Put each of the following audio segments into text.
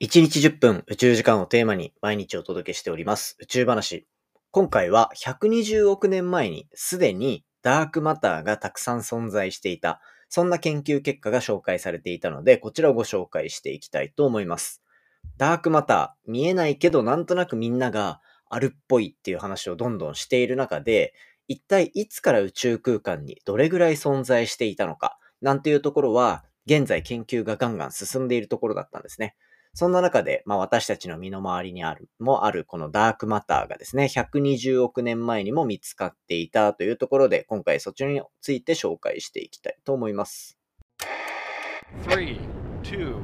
1日10分宇宙時間をテーマに毎日お届けしております宇宙話。今回は120億年前にすでにダークマターがたくさん存在していた、そんな研究結果が紹介されていたので、こちらをご紹介していきたいと思います。ダークマター、見えないけどなんとなくみんながあるっぽいっていう話をどんどんしている中で、一体いつから宇宙空間にどれぐらい存在していたのか、なんていうところは、現在研究がガンガン進んでいるところだったんですね。そんな中で、まあ私たちの身の回りにある、もあるこのダークマターがですね、120億年前にも見つかっていたというところで、今回そちらについて紹介していきたいと思います。3, 2,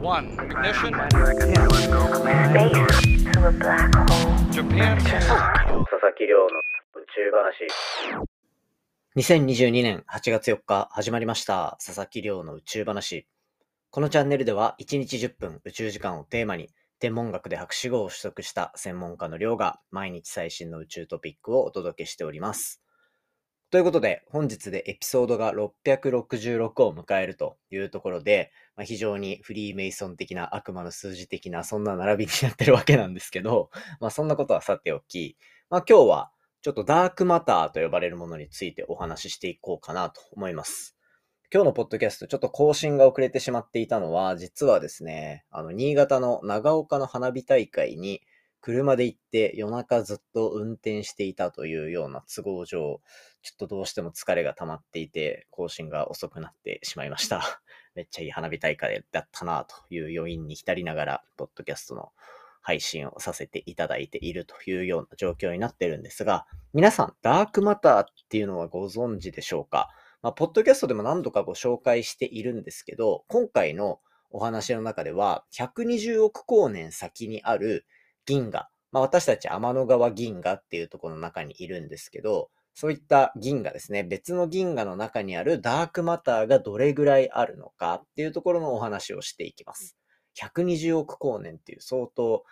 1, ignition. Japan. 佐々木亮の宇宙話。2022年8月4日始まりました。佐々木亮の宇宙話。このチャンネルでは1日10分宇宙時間をテーマに天文学で博士号を取得した専門家の寮が毎日最新の宇宙トピックをお届けしております。ということで本日でエピソードが666を迎えるというところで、まあ、非常にフリーメイソン的な悪魔の数字的なそんな並びになってるわけなんですけど、まあそんなことはさておき、まあ今日はちょっとダークマターと呼ばれるものについてお話ししていこうかなと思います。今日のポッドキャスト、ちょっと更新が遅れてしまっていたのは、実はですね、あの、新潟の長岡の花火大会に車で行って夜中ずっと運転していたというような都合上、ちょっとどうしても疲れが溜まっていて、更新が遅くなってしまいました。めっちゃいい花火大会だったなという余韻に浸りながら、ポッドキャストの配信をさせていただいているというような状況になってるんですが、皆さん、ダークマターっていうのはご存知でしょうか？まあ、ポッドキャストでも何度かご紹介しているんですけど、今回のお話の中では、120億光年先にある銀河、まあ、私たち天の川銀河っていうところの中にいるんですけど、そういった銀河ですね、別の銀河の中にあるダークマターがどれぐらいあるのかっていうところのお話をしていきます。120億光年っていう相当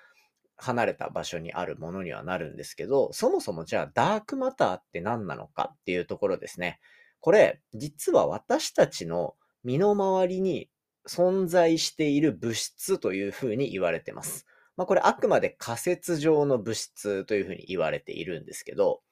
離れた場所にあるものにはなるんですけど、そもそもじゃあダークマターって何なのかっていうところですね。これ、実は私たちの身の回りに存在している物質というふうに言われてます。まあこれあくまで仮説上の物質というふうに言われているんですけど、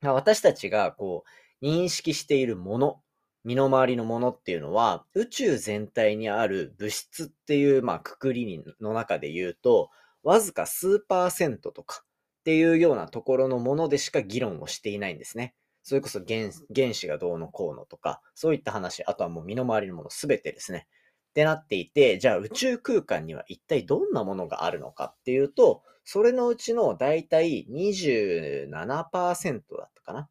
私たちがこう認識しているもの、身の回りのものっていうのは宇宙全体にある物質っていうまあくくりの中で言うとわずか数パーセントとかっていうようなところのものでしか議論をしていないんですね。それこそ原原子がどうのこうのとか、そういった話、あとはもう身の回りのものすべてですね。ってなっていて、じゃあ宇宙空間には一体どんなものがあるのかっていうと、それのうちのだいたい27%だったかな。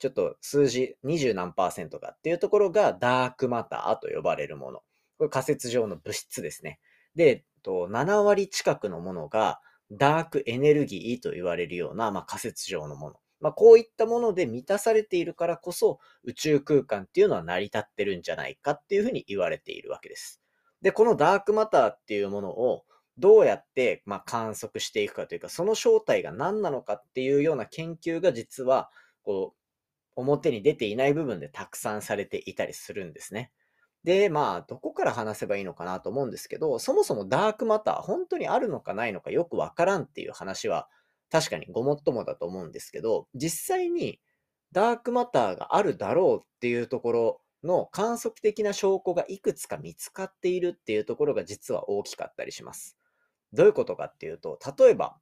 ちょっと数字20何パーセントかっていうところがダークマターと呼ばれるもの。これ仮説上の物質ですね。で、7割近くのものがダークエネルギーと言われるような、まあ、仮説上のもの。まあ、こういったもので満たされているからこそ、宇宙空間っていうのは成り立ってるんじゃないかっていうふうに言われているわけです。で、このダークマターっていうものをどうやって、ま観測していくかというか、その正体が何なのかっていうような研究が実は、こう、表に出ていない部分でたくさんされていたりするんですね。で、まあ、どこから話せばいいのかなと思うんですけど、そもそもダークマター、本当にあるのかないのかよくわからんっていう話は確かにごもっともだと思うんですけど、実際にダークマターがあるだろうっていうところの観測的な証拠がいくつか見つかっているっていうところが実は大きかったりします。どういうことかっていうと、例えば、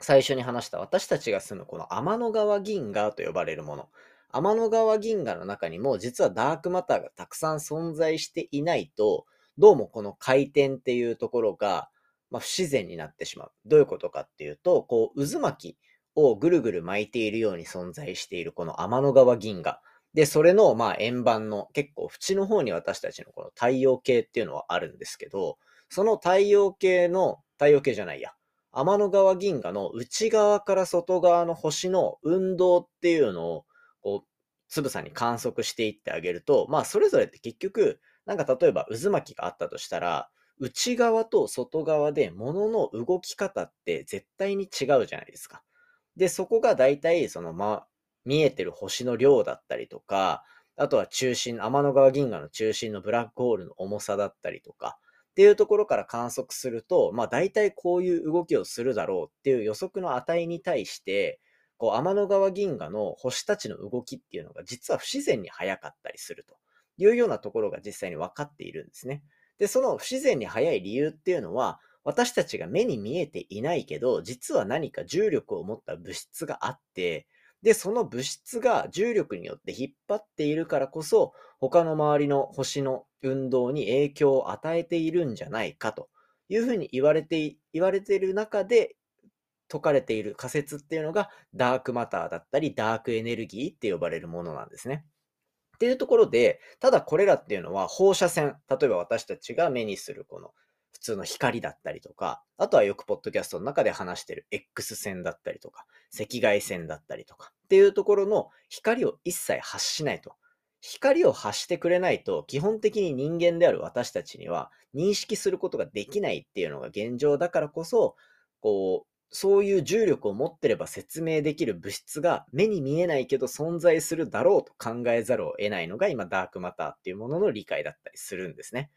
最初に話した私たちが住むこの天の川銀河と呼ばれるもの。天の川銀河の中にも実はダークマターがたくさん存在していないと、どうもこの回転っていうところがまあ、不自然になってしまう。どういうことかっていうと、こう、渦巻きをぐるぐる巻いているように存在しているこの天の川銀河。で、それの、まあ、円盤の結構縁の方に私たちのこの太陽系っていうのはあるんですけど、その太陽系の、太陽系じゃないや、天の川銀河の内側から外側の星の運動っていうのを、こう、つぶさに観測していってあげると、まあ、それぞれって結局、なんか例えば渦巻きがあったとしたら、内側と外側で物の動き方って絶対に違うじゃないですか。で、そこが大体、その、ま、見えてる星の量だったりとか、あとは中心、天の川銀河の中心のブラックホールの重さだったりとか、っていうところから観測すると、まあ大体こういう動きをするだろうっていう予測の値に対して、こう天の川銀河の星たちの動きっていうのが実は不自然に速かったりするというようなところが実際に分かっているんですね。で、その不自然に速い理由っていうのは、私たちが目に見えていないけど、実は何か重力を持った物質があって、で、その物質が重力によって引っ張っているからこそ、他の周りの星の運動に影響を与えているんじゃないかというふうに言われて、言われている中で解かれている仮説っていうのがダークマターだったりダークエネルギーって呼ばれるものなんですね。っていうところで、ただこれらっていうのは放射線、例えば私たちが目にするこの普通の光だったりとか、あとはよくポッドキャストの中で話してる X 線だったりとか、赤外線だったりとかっていうところの光を一切発しないと。光を発してくれないと、基本的に人間である私たちには認識することができないっていうのが現状だからこそ、こう、そういう重力を持ってれば説明できる物質が目に見えないけど存在するだろうと考えざるを得ないのが今ダークマターっていうものの理解だったりするんですね。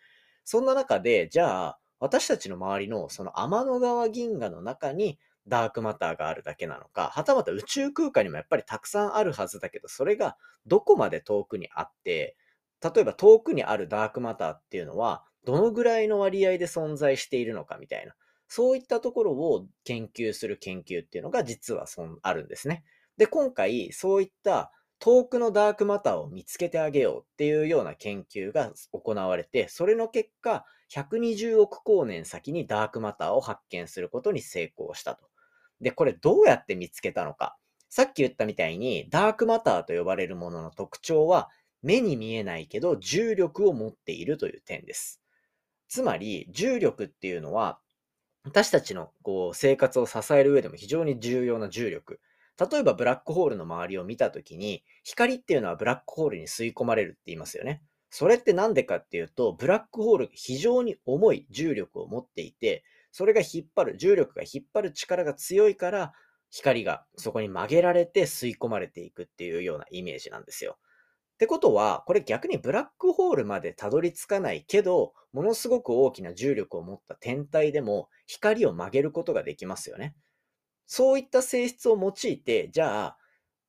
そんな中で、じゃあ私たちの周りのその天の川銀河の中にダークマターがあるだけなのか、はたまた宇宙空間にもやっぱりたくさんあるはずだけど、それがどこまで遠くにあって、例えば遠くにあるダークマターっていうのは、どのぐらいの割合で存在しているのかみたいな、そういったところを研究する研究っていうのが実はそんあるんですね。で、今回そういった遠くのダークマターを見つけてあげようっていうような研究が行われて、それの結果、120億光年先にダークマターを発見することに成功したと。で、これどうやって見つけたのか。さっき言ったみたいに、ダークマターと呼ばれるものの特徴は、目に見えないけど重力を持っているという点です。つまり、重力っていうのは、私たちのこう生活を支える上でも非常に重要な重力。例えばブラックホールの周りを見たときに、光っていうのはブラックホールに吸い込まれるって言いますよね。それって何でかっていうと、ブラックホールが非常に重い重力を持っていて、それが引っ張る、重力が引っ張る力が強いから、光がそこに曲げられて吸い込まれていくっていうようなイメージなんですよ。ってことは、これ逆にブラックホールまでたどり着かないけど、ものすごく大きな重力を持った天体でも光を曲げることができますよね。そういった性質を用いて、じゃあ、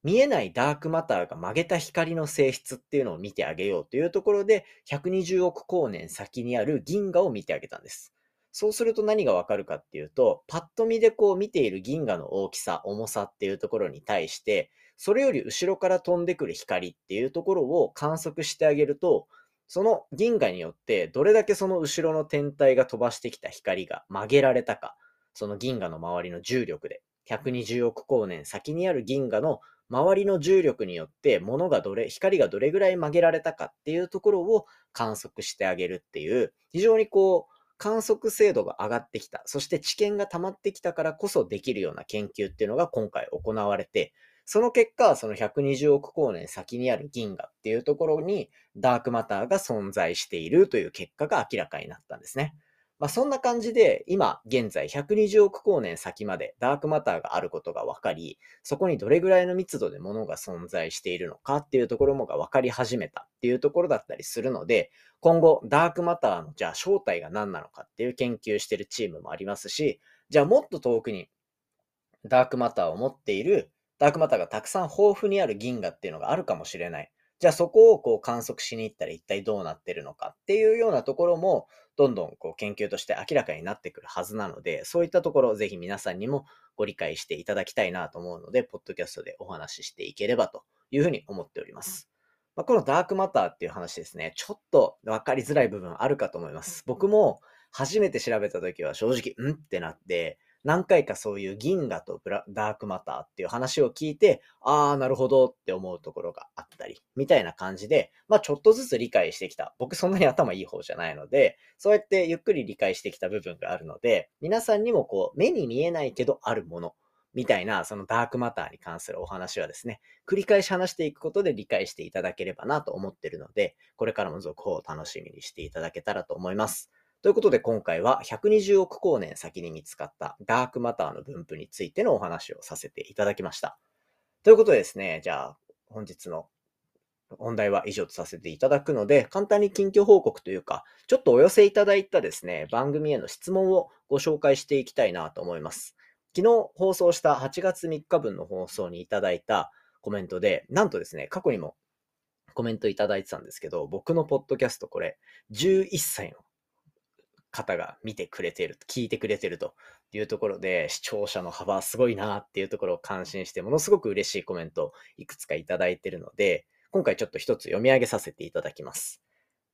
見えないダークマターが曲げた光の性質っていうのを見てあげようというところで、120億光年先にある銀河を見てあげたんです。そうすると何がわかるかっていうと、パッと見でこう見ている銀河の大きさ、重さっていうところに対して、それより後ろから飛んでくる光っていうところを観測してあげると、その銀河によってどれだけその後ろの天体が飛ばしてきた光が曲げられたか、その銀河の周りの重力で、120億光年先にある銀河の周りの重力によって物がどれ、光がどれぐらい曲げられたかっていうところを観測してあげるっていう、非常にこう、観測精度が上がってきた、そして知見が溜まってきたからこそできるような研究っていうのが今回行われて、その結果、その120億光年先にある銀河っていうところにダークマターが存在しているという結果が明らかになったんですね。まあ、そんな感じで、今現在120億光年先までダークマターがあることが分かり、そこにどれぐらいの密度で物が存在しているのかっていうところもが分かり始めたっていうところだったりするので、今後ダークマターのじゃあ正体が何なのかっていう研究してるチームもありますし、じゃあもっと遠くにダークマターを持っているダークマターがたくさん豊富にある銀河っていうのがあるかもしれない。じゃあそこをこう観測しに行ったら一体どうなってるのかっていうようなところも、どんどんこう研究として明らかになってくるはずなので、そういったところをぜひ皆さんにもご理解していただきたいなと思うので、ポッドキャストでお話ししていければというふうに思っております。まあ、このダークマターっていう話ですね、ちょっと分かりづらい部分あるかと思います。僕も初めて調べた時は正直、うんってなって、何回かそういう銀河とブラダークマターっていう話を聞いて、ああ、なるほどって思うところがあったり、みたいな感じで、まあちょっとずつ理解してきた。僕そんなに頭いい方じゃないので、そうやってゆっくり理解してきた部分があるので、皆さんにもこう、目に見えないけどあるもの、みたいな、そのダークマターに関するお話はですね、繰り返し話していくことで理解していただければなと思ってるので、これからも続報を楽しみにしていただけたらと思います。ということで今回は120億光年先に見つかったダークマターの分布についてのお話をさせていただきました。ということでですね、じゃあ本日の本題は以上とさせていただくので、簡単に近況報告というか、ちょっとお寄せいただいたですね、番組への質問をご紹介していきたいなと思います。昨日放送した8月3日分の放送にいただいたコメントで、なんとですね、過去にもコメントいただいてたんですけど、僕のポッドキャストこれ、11歳の方が見てくれてる、聞いてくれてるというところで、視聴者の幅すごいなっていうところを感心して、ものすごく嬉しいコメントをいくつかいただいてるので、今回ちょっと一つ読み上げさせていただきます。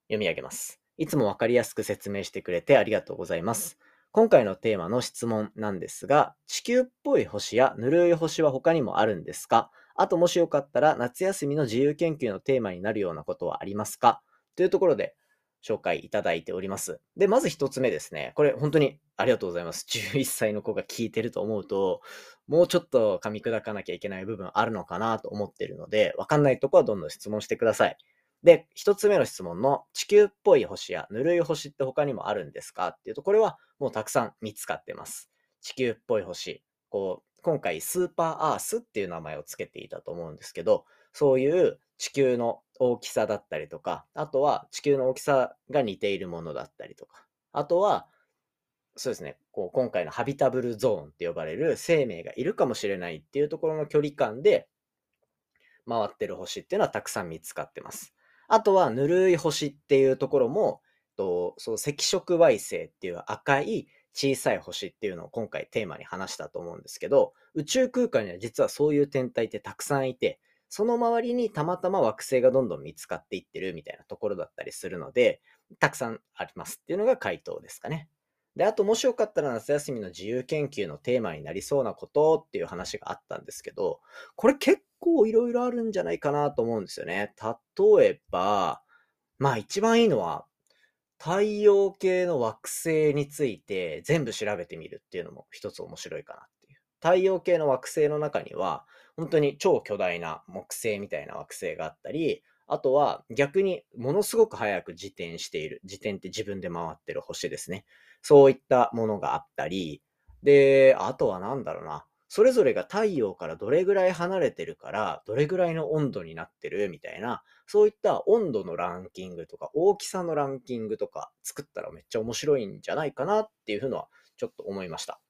読み上げます。いつもわかりやすく説明してくれてありがとうございます。今回のテーマの質問なんですが、地球っぽい星やぬるい星は他にもあるんですか？あともしよかったら夏休みの自由研究のテーマになるようなことはありますか？というところで紹介いただいております。で、まず一つ目ですね。これ本当にありがとうございます。11歳の子が聞いてると思うと、もうちょっと噛み砕かなきゃいけない部分あるのかなと思ってるので、わかんないとこはどんどん質問してください。で、一つ目の質問の地球っぽい星やぬるい星って他にもあるんですかっていうと、これはもうたくさん見つかってます。地球っぽい星。こう、今回スーパーアースっていう名前を付けていたと思うんですけど、そういう地球の大きさだったりとか、あとは地球の大きさが似ているものだったりとか、あとはそうですね、こう今回のハビタブルゾーンって呼ばれる生命がいるかもしれないっていうところの距離感で回ってる星っていうのはたくさん見つかってます。あとはぬるい星っていうところも、とそう赤色矮星っていう赤い小さい星っていうのを今回テーマに話したと思うんですけど、宇宙空間には実はそういう天体ってたくさんいて、その周りにたまたま惑星がどんどん見つかっていってるみたいなところだったりするので、たくさんありますっていうのが回答ですかね。で、あともしよかったら夏休みの自由研究のテーマになりそうなことっていう話があったんですけど、これ結構いろいろあるんじゃないかなと思うんですよね。例えば、まあ一番いいのは、太陽系の惑星について全部調べてみるっていうのも一つ面白いかなっていう。太陽系の惑星の中には、本当に超巨大な木星みたいな惑星があったり、あとは逆にものすごく早く自転している。自転って自分で回ってる星ですね。そういったものがあったり、で、あとは何だろうな。それぞれが太陽からどれぐらい離れてるから、どれぐらいの温度になってるみたいな、そういった温度のランキングとか、大きさのランキングとか作ったらめっちゃ面白いんじゃないかなっていうふうのはちょっと思いました。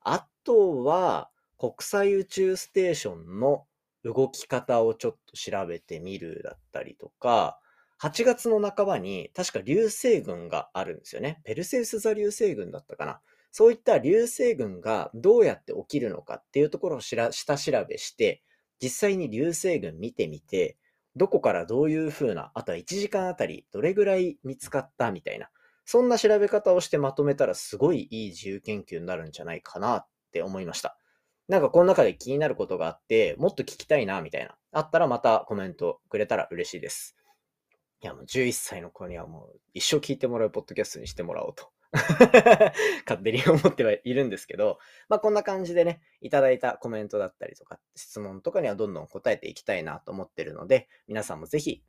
あとは、国際宇宙ステーションの動き方をちょっと調べてみるだったりとか、8月の半ばに確か流星群があるんですよね。ペルセウス座流星群だったかな。そういった流星群がどうやって起きるのかっていうところを下調べして、実際に流星群見てみて、どこからどういう風な、あとは1時間あたりどれぐらい見つかったみたいな、そんな調べ方をしてまとめたらすごいいい自由研究になるんじゃないかなって思いました。なんかこの中で気になることがあって、もっと聞きたいなみたいな、あったらまたコメントくれたら嬉しいです。いや、もう11歳の子にはもう一生聞いてもらうポッドキャストにしてもらおうと 勝手に思ってはいるんですけど、まあこんな感じでね、いただいたコメントだったりとか、質問とかにはどんどん答えていきたいなと思ってるので、皆さんもぜひ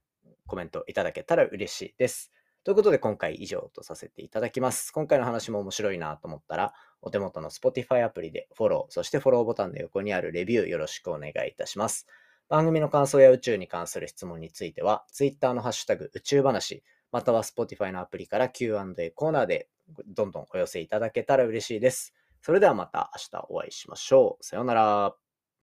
コメントいただけたら嬉しいです。ということで今回以上とさせていただきます。今回の話も面白いなと思ったら、お手元の Spotify アプリでフォロー、そしてフォローボタンの横にあるレビューよろしくお願いいたします。番組の感想や宇宙に関する質問については、Twitter のハッシュタグ宇宙話、または Spotify のアプリから Q&A コーナーでどんどんお寄せいただけたら嬉しいです。それではまた明日お会いしましょう。さようなら。